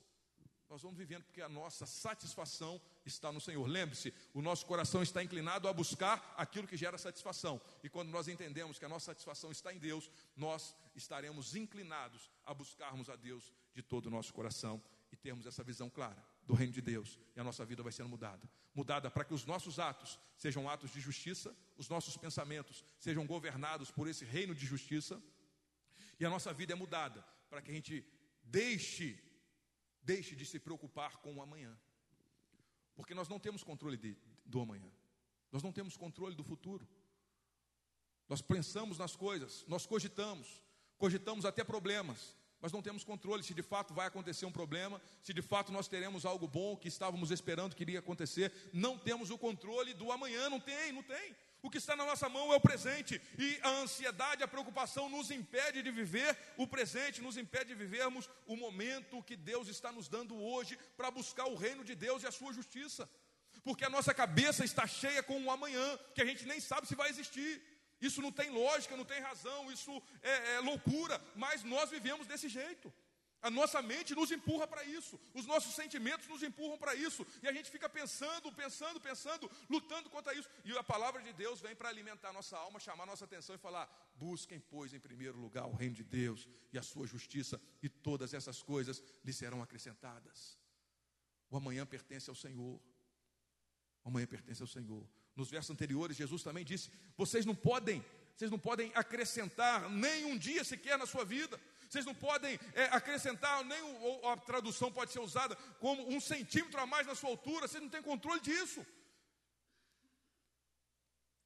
Nós vamos vivendo porque a nossa satisfação está no Senhor. Lembre-se, o nosso coração está inclinado a buscar aquilo que gera satisfação. E quando nós entendemos que a nossa satisfação está em Deus, nós estaremos inclinados a buscarmos a Deus de todo o nosso coração e termos essa visão clara do reino de Deus. E a nossa vida vai sendo mudada. Mudada para que os nossos atos sejam atos de justiça, os nossos pensamentos sejam governados por esse reino de justiça. E a nossa vida é mudada para que a gente deixe deixe de se preocupar com o amanhã. Porque nós não temos controle de, do amanhã. Nós não temos controle do futuro. Nós pensamos nas coisas, nós cogitamos, cogitamos até problemas, mas não temos controle se de fato vai acontecer um problema, se de fato nós teremos algo bom que estávamos esperando que iria acontecer. Não temos o controle do amanhã, não tem, não tem. O que está na nossa mão é o presente, e a ansiedade, a preocupação nos impede de viver o presente, nos impede de vivermos o momento que Deus está nos dando hoje para buscar o reino de Deus e a sua justiça. Porque a nossa cabeça está cheia com o amanhã, que a gente nem sabe se vai existir. Isso não tem lógica, não tem razão, isso é, é loucura, mas nós vivemos desse jeito. A nossa mente nos empurra para isso, os nossos sentimentos nos empurram para isso, e a gente fica pensando, pensando, pensando, lutando contra isso. E a palavra de Deus vem para alimentar nossa alma, chamar nossa atenção e falar: busquem, pois, em primeiro lugar o reino de Deus e a sua justiça, e todas essas coisas lhe serão acrescentadas. O amanhã pertence ao Senhor. O amanhã pertence ao Senhor. Nos versos anteriores, Jesus também disse: vocês não podem, vocês não podem acrescentar nem um dia sequer na sua vida. Vocês não podem é, acrescentar, nem a tradução pode ser usada como um centímetro a mais na sua altura, vocês não têm controle disso.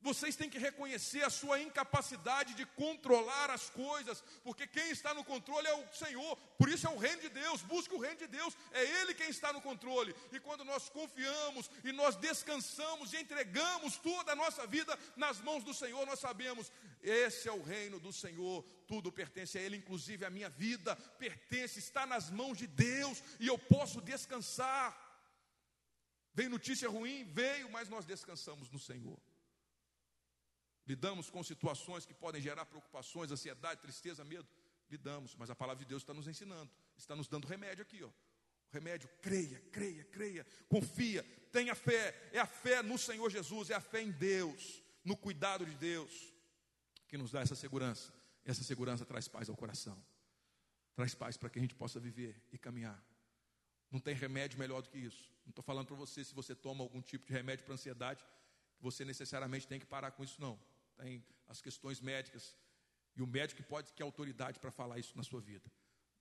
Vocês têm que reconhecer a sua incapacidade de controlar as coisas, porque quem está no controle é o Senhor, por isso é o reino de Deus. Busque o reino de Deus, é Ele quem está no controle. E quando nós confiamos e nós descansamos e entregamos toda a nossa vida nas mãos do Senhor, nós sabemos, esse é o reino do Senhor, tudo pertence a Ele, inclusive a minha vida pertence, está nas mãos de Deus e eu posso descansar. Veio notícia ruim? Veio, mas nós descansamos no Senhor lidamos com situações que podem gerar preocupações, ansiedade, tristeza, medo. Lidamos, mas a palavra de Deus está nos ensinando, está nos dando remédio aqui, ó. Remédio, creia, creia, creia, confia, tenha fé. É a fé no Senhor Jesus, é a fé em Deus, no cuidado de Deus, que nos dá essa segurança. E essa segurança traz paz ao coração, traz paz para que a gente possa viver e caminhar. Não tem remédio melhor do que isso. Não estou falando para você se você toma algum tipo de remédio para ansiedade, você necessariamente tem que parar com isso, não tem as questões médicas, e o médico pode ter autoridade para falar isso na sua vida.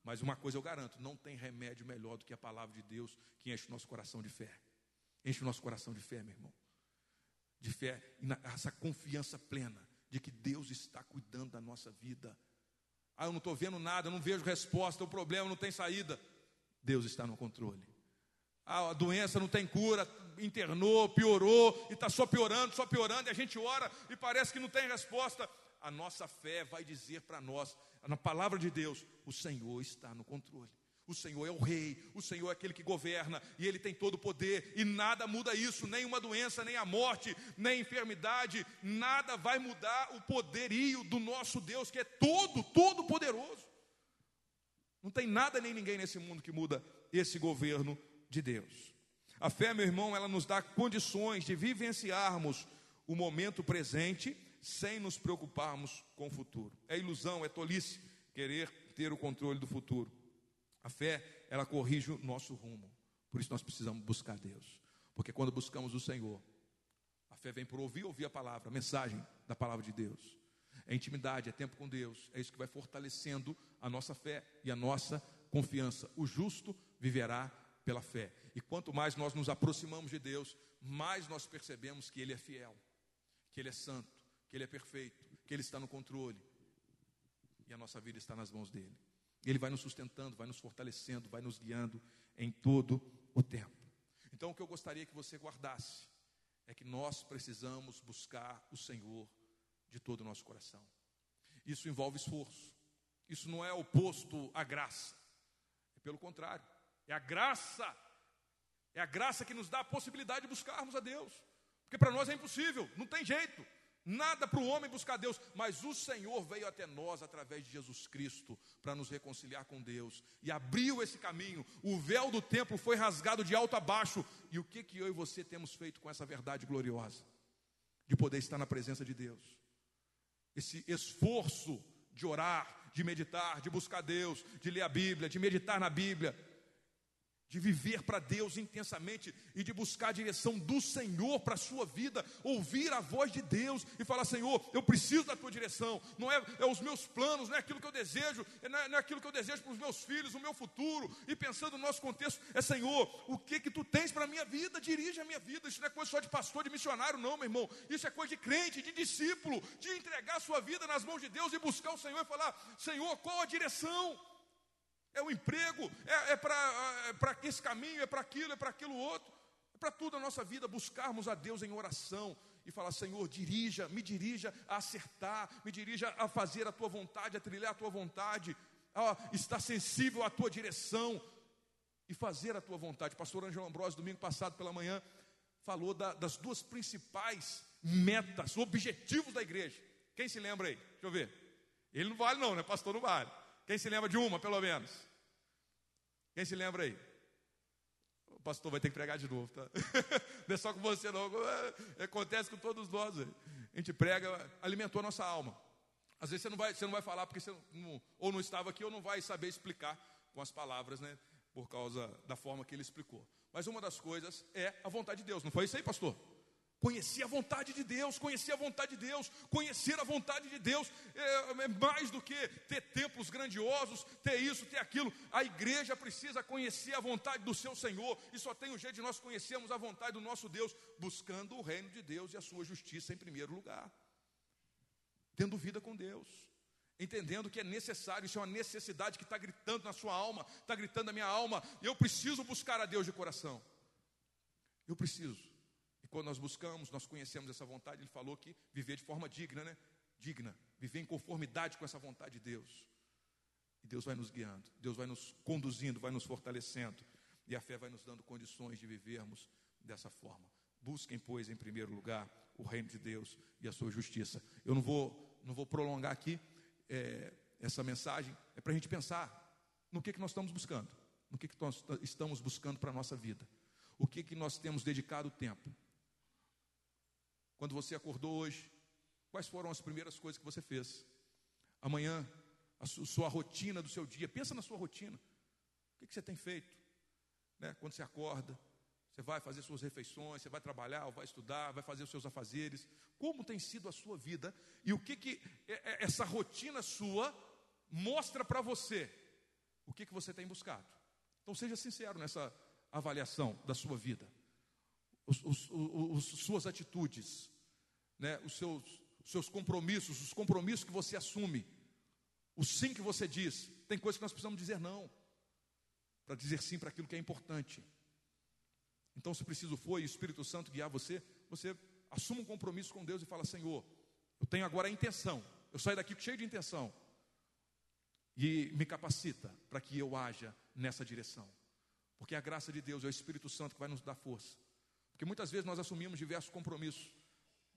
Mas uma coisa eu garanto: não tem remédio melhor do que a palavra de Deus que enche o nosso coração de fé. Enche o nosso coração de fé, meu irmão. De fé essa confiança plena de que Deus está cuidando da nossa vida. Ah, eu não estou vendo nada, eu não vejo resposta, o problema não tem saída. Deus está no controle. A doença não tem cura, internou, piorou, e está só piorando, só piorando, e a gente ora e parece que não tem resposta. A nossa fé vai dizer para nós, na palavra de Deus, o Senhor está no controle. O Senhor é o rei, o Senhor é aquele que governa e ele tem todo o poder, e nada muda isso, nem uma doença, nem a morte, nem a enfermidade, nada vai mudar o poderio do nosso Deus, que é todo, todo poderoso. Não tem nada nem ninguém nesse mundo que muda esse governo de Deus. A fé, meu irmão, ela nos dá condições de vivenciarmos o momento presente sem nos preocuparmos com o futuro. É ilusão, é tolice querer ter o controle do futuro. A fé, ela corrige o nosso rumo. Por isso nós precisamos buscar Deus. Porque quando buscamos o Senhor, a fé vem por ouvir, ouvir a palavra, a mensagem da palavra de Deus. É intimidade, é tempo com Deus. É isso que vai fortalecendo a nossa fé e a nossa confiança. O justo viverá pela fé. E quanto mais nós nos aproximamos de Deus, mais nós percebemos que Ele é fiel, que Ele é santo, que Ele é perfeito, que Ele está no controle. E a nossa vida está nas mãos dEle. Ele vai nos sustentando, vai nos fortalecendo, vai nos guiando em todo o tempo. Então, o que eu gostaria que você guardasse é que nós precisamos buscar o Senhor de todo o nosso coração. Isso envolve esforço. Isso não é oposto à graça. É pelo contrário. É a graça. É a graça que nos dá a possibilidade de buscarmos a Deus. Porque para nós é impossível, não tem jeito. Nada para o homem buscar Deus, mas o Senhor veio até nós através de Jesus Cristo para nos reconciliar com Deus e abriu esse caminho. O véu do templo foi rasgado de alto a baixo. E o que que eu e você temos feito com essa verdade gloriosa? De poder estar na presença de Deus. Esse esforço de orar, de meditar, de buscar Deus, de ler a Bíblia, de meditar na Bíblia, de viver para Deus intensamente e de buscar a direção do Senhor para a sua vida, ouvir a voz de Deus e falar: Senhor, eu preciso da tua direção. Não é, é os meus planos, não é aquilo que eu desejo, é, não é, não é aquilo que eu desejo para os meus filhos, o meu futuro. E pensando no nosso contexto, é Senhor, o que que tu tens para a minha vida? Dirige a minha vida. Isso não é coisa só de pastor, de missionário, não, meu irmão. Isso é coisa de crente, de discípulo, de entregar a sua vida nas mãos de Deus e buscar o Senhor e falar: Senhor, qual a direção? É o emprego, é, é para é esse caminho, é para aquilo, é para aquilo outro, é para tudo a nossa vida, buscarmos a Deus em oração e falar: Senhor, dirija, me dirija a acertar, me dirija a fazer a tua vontade, a trilhar a tua vontade, a estar sensível à tua direção e fazer a tua vontade. Pastor Angelo Ambrosio, domingo passado pela manhã, falou da, das duas principais metas, objetivos da igreja. Quem se lembra aí? Deixa eu ver. Ele não vale, não, né? Pastor não vale. Quem se lembra de uma, pelo menos? Quem se lembra aí? O pastor vai ter que pregar de novo, tá? Não é só com você, não. É, acontece com todos nós. A gente prega, alimentou a nossa alma. Às vezes você não vai, você não vai falar porque você não, ou não estava aqui ou não vai saber explicar com as palavras, né? Por causa da forma que ele explicou. Mas uma das coisas é a vontade de Deus. Não foi isso aí, pastor? Conhecer a vontade de Deus, conhecer a vontade de Deus, conhecer a vontade de Deus é, é, mais do que ter templos grandiosos, ter isso, ter aquilo. A igreja precisa conhecer a vontade do seu Senhor, e só tem um jeito de nós conhecermos a vontade do nosso Deus, buscando o reino de Deus e a sua justiça em primeiro lugar, tendo vida com Deus, entendendo que é necessário, isso é uma necessidade que está gritando na sua alma, está gritando na minha alma, eu preciso buscar a Deus de coração. Eu preciso. Quando nós buscamos, nós conhecemos essa vontade, ele falou que viver de forma digna, né? Digna, viver em conformidade com essa vontade de Deus. E Deus vai nos guiando, Deus vai nos conduzindo, vai nos fortalecendo, e a fé vai nos dando condições de vivermos dessa forma. Busquem, pois, em primeiro lugar o reino de Deus e a sua justiça. Eu não vou, não vou prolongar aqui é, essa mensagem, é para a gente pensar no que, que nós estamos buscando, no que, que nós estamos buscando para a nossa vida, o que, que nós temos dedicado o tempo. Quando você acordou hoje, quais foram as primeiras coisas que você fez? Amanhã, a sua rotina do seu dia, pensa na sua rotina. O que, você tem feito? Né? Quando você acorda, você vai fazer suas refeições, você vai trabalhar, vai estudar, vai fazer os seus afazeres. Como tem sido a sua vida e o que, que essa rotina sua mostra para você? O que, que você tem buscado? Então seja sincero nessa avaliação da sua vida os, os, os, suas atitudes, né, os seus, seus compromissos, os compromissos que você assume, o sim que você diz. Tem coisas que nós precisamos dizer não, para dizer sim para aquilo que é importante. Então, se preciso for e o Espírito Santo guiar você, você assuma um compromisso com Deus e fala: Senhor, eu tenho agora a intenção, eu saio daqui cheio de intenção, e me capacita para que eu haja nessa direção, porque a graça de Deus é o Espírito Santo que vai nos dar força porque muitas vezes nós assumimos diversos compromissos,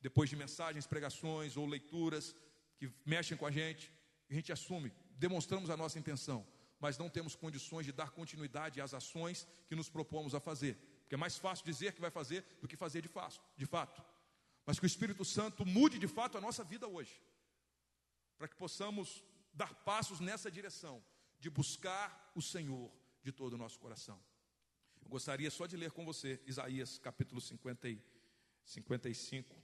depois de mensagens, pregações ou leituras que mexem com a gente, a gente assume, demonstramos a nossa intenção, mas não temos condições de dar continuidade às ações que nos propomos a fazer. Porque é mais fácil dizer que vai fazer do que fazer de fato. De fato. Mas que o Espírito Santo mude de fato a nossa vida hoje, para que possamos dar passos nessa direção de buscar o Senhor de todo o nosso coração. Gostaria só de ler com você Isaías capítulo 50 e 55.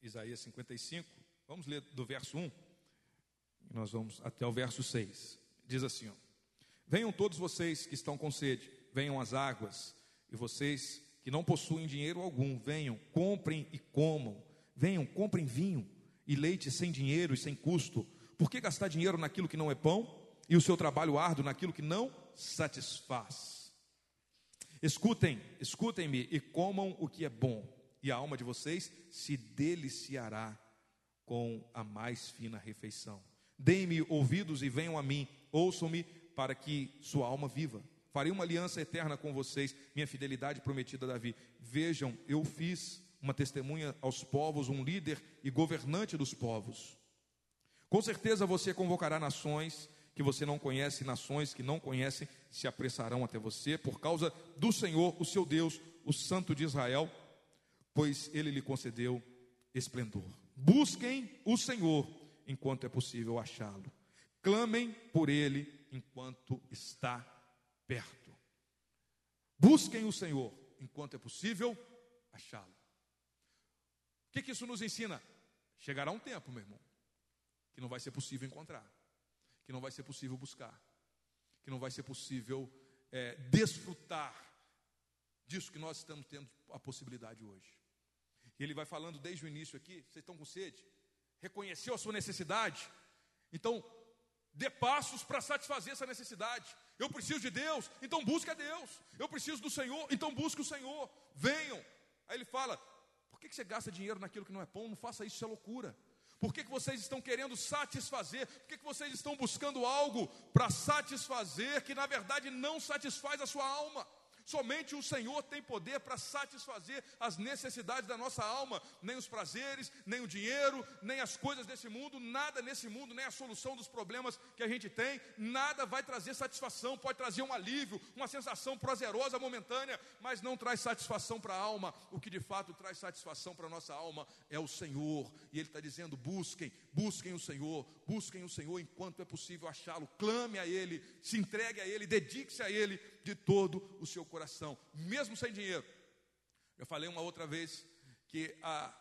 Isaías 55, vamos ler do verso 1, e nós vamos até o verso 6. Diz assim: ó, Venham todos vocês que estão com sede, venham as águas, e vocês que não possuem dinheiro algum, venham, comprem e comam. Venham, comprem vinho e leite sem dinheiro e sem custo. Por que gastar dinheiro naquilo que não é pão e o seu trabalho árduo naquilo que não satisfaz? Escutem, escutem-me e comam o que é bom, e a alma de vocês se deliciará com a mais fina refeição. Deem-me ouvidos e venham a mim, ouçam-me para que sua alma viva. Farei uma aliança eterna com vocês, minha fidelidade prometida a Davi. Vejam, eu fiz uma testemunha aos povos, um líder e governante dos povos. Com certeza você convocará nações que você não conhece, nações que não conhecem se apressarão até você por causa do Senhor, o seu Deus, o Santo de Israel, pois ele lhe concedeu esplendor. Busquem o Senhor enquanto é possível achá-lo. Clamem por ele enquanto está perto. Busquem o Senhor enquanto é possível achá-lo. O que, que isso nos ensina? Chegará um tempo, meu irmão, que não vai ser possível encontrar, que não vai ser possível buscar, que não vai ser possível é, desfrutar disso que nós estamos tendo a possibilidade hoje. E ele vai falando desde o início aqui: vocês estão com sede? Reconheceu a sua necessidade? Então, dê passos para satisfazer essa necessidade. Eu preciso de Deus, então busque a Deus. Eu preciso do Senhor, então busque o Senhor. Venham. Aí ele fala: por que você gasta dinheiro naquilo que não é pão? Não faça isso, isso é loucura. Por que, que vocês estão querendo satisfazer? Por que, que vocês estão buscando algo para satisfazer que na verdade não satisfaz a sua alma? Somente o Senhor tem poder para satisfazer as necessidades da nossa alma, nem os prazeres, nem o dinheiro, nem as coisas desse mundo, nada nesse mundo, nem a solução dos problemas que a gente tem, nada vai trazer satisfação, pode trazer um alívio, uma sensação prazerosa momentânea, mas não traz satisfação para a alma. O que de fato traz satisfação para a nossa alma é o Senhor, e Ele está dizendo: busquem, busquem o Senhor, busquem o Senhor enquanto é possível achá-lo, clame a Ele, se entregue a Ele, dedique-se a Ele de todo o seu coração, mesmo sem dinheiro. Eu falei uma outra vez que a,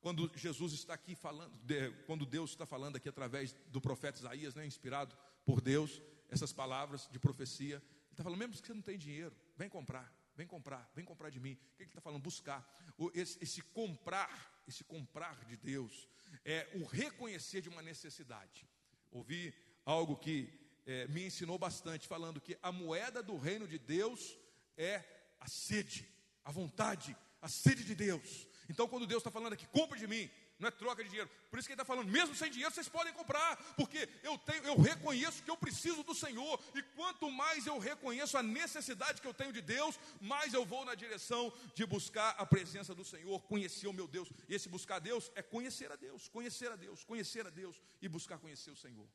quando Jesus está aqui falando, de, quando Deus está falando aqui através do profeta Isaías, né, inspirado por Deus, essas palavras de profecia, ele está falando, mesmo que você não tem dinheiro, vem comprar, vem comprar, vem comprar de mim. O que ele está falando? Buscar. Esse, esse comprar, esse comprar de Deus, é o reconhecer de uma necessidade. Ouvi algo que é, me ensinou bastante, falando que a moeda do reino de Deus é a sede, a vontade, a sede de Deus. Então, quando Deus está falando aqui, compre de mim, não é troca de dinheiro. Por isso que ele está falando, mesmo sem dinheiro, vocês podem comprar, porque eu tenho, eu reconheço que eu preciso do Senhor, e quanto mais eu reconheço a necessidade que eu tenho de Deus, mais eu vou na direção de buscar a presença do Senhor, conhecer o meu Deus. E esse buscar Deus é conhecer a Deus, conhecer a Deus, conhecer a Deus e buscar conhecer o Senhor.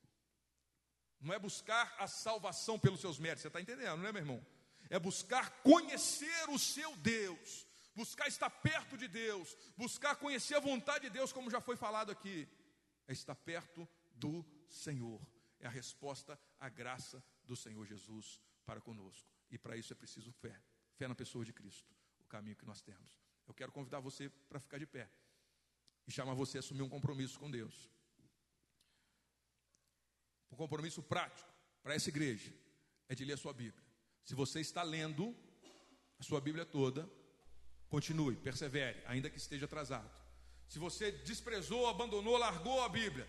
Não é buscar a salvação pelos seus méritos, você está entendendo, não é, meu irmão? É buscar conhecer o seu Deus, buscar estar perto de Deus, buscar conhecer a vontade de Deus, como já foi falado aqui. É estar perto do Senhor. É a resposta à graça do Senhor Jesus para conosco. E para isso é preciso fé. Fé na pessoa de Cristo, o caminho que nós temos. Eu quero convidar você para ficar de pé e chamar você a assumir um compromisso com Deus um compromisso prático para essa igreja é de ler a sua Bíblia. Se você está lendo a sua Bíblia toda, continue, persevere, ainda que esteja atrasado. Se você desprezou, abandonou, largou a Bíblia,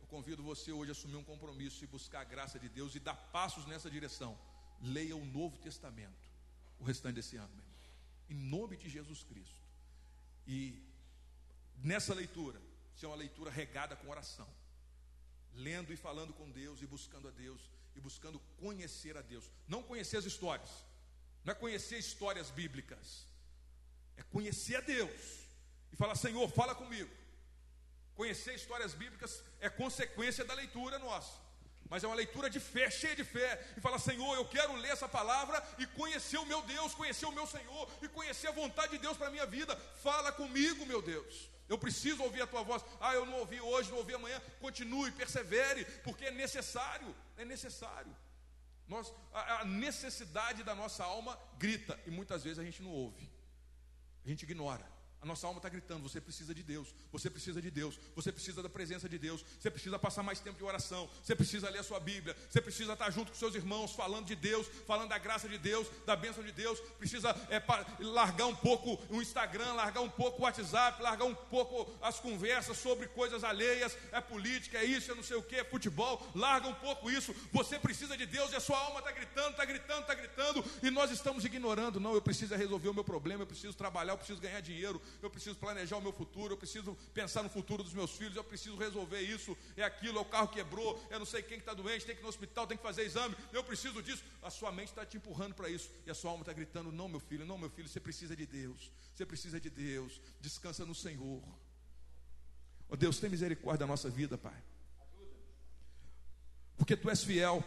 eu convido você hoje a assumir um compromisso e buscar a graça de Deus e dar passos nessa direção. Leia o Novo Testamento, o restante desse ano, meu irmão. em nome de Jesus Cristo. E nessa leitura, se é uma leitura regada com oração, lendo e falando com Deus e buscando a Deus e buscando conhecer a Deus. Não conhecer as histórias, não é conhecer histórias bíblicas, é conhecer a Deus e falar: Senhor, fala comigo. Conhecer histórias bíblicas é consequência da leitura nossa. Mas é uma leitura de fé, cheia de fé, e fala: Senhor, eu quero ler essa palavra e conhecer o meu Deus, conhecer o meu Senhor e conhecer a vontade de Deus para a minha vida. Fala comigo, meu Deus. Eu preciso ouvir a tua voz. Ah, eu não ouvi hoje, não ouvi amanhã. Continue, persevere, porque é necessário. É necessário. Nós, a, a necessidade da nossa alma grita e muitas vezes a gente não ouve. A gente ignora. A nossa alma está gritando: você precisa de Deus, você precisa de Deus, você precisa da presença de Deus, você precisa passar mais tempo de oração, você precisa ler a sua Bíblia, você precisa estar junto com seus irmãos, falando de Deus, falando da graça de Deus, da bênção de Deus, precisa é, largar um pouco o Instagram, largar um pouco o WhatsApp, largar um pouco as conversas sobre coisas alheias, é política, é isso, é não sei o que, é futebol, larga um pouco isso. Você precisa de Deus e a sua alma está gritando, está gritando, está gritando, e nós estamos ignorando. Não, eu preciso resolver o meu problema, eu preciso trabalhar, eu preciso ganhar dinheiro eu preciso planejar o meu futuro, eu preciso pensar no futuro dos meus filhos, eu preciso resolver isso, é aquilo, é o carro quebrou, é não sei quem está doente, tem que ir no hospital, tem que fazer exame, eu preciso disso. A sua mente está te empurrando para isso, e a sua alma está gritando: não, meu filho, não, meu filho, você precisa de Deus, você precisa de Deus, descansa no Senhor. Oh, Deus, tem misericórdia da nossa vida, Pai. Porque Tu és fiel.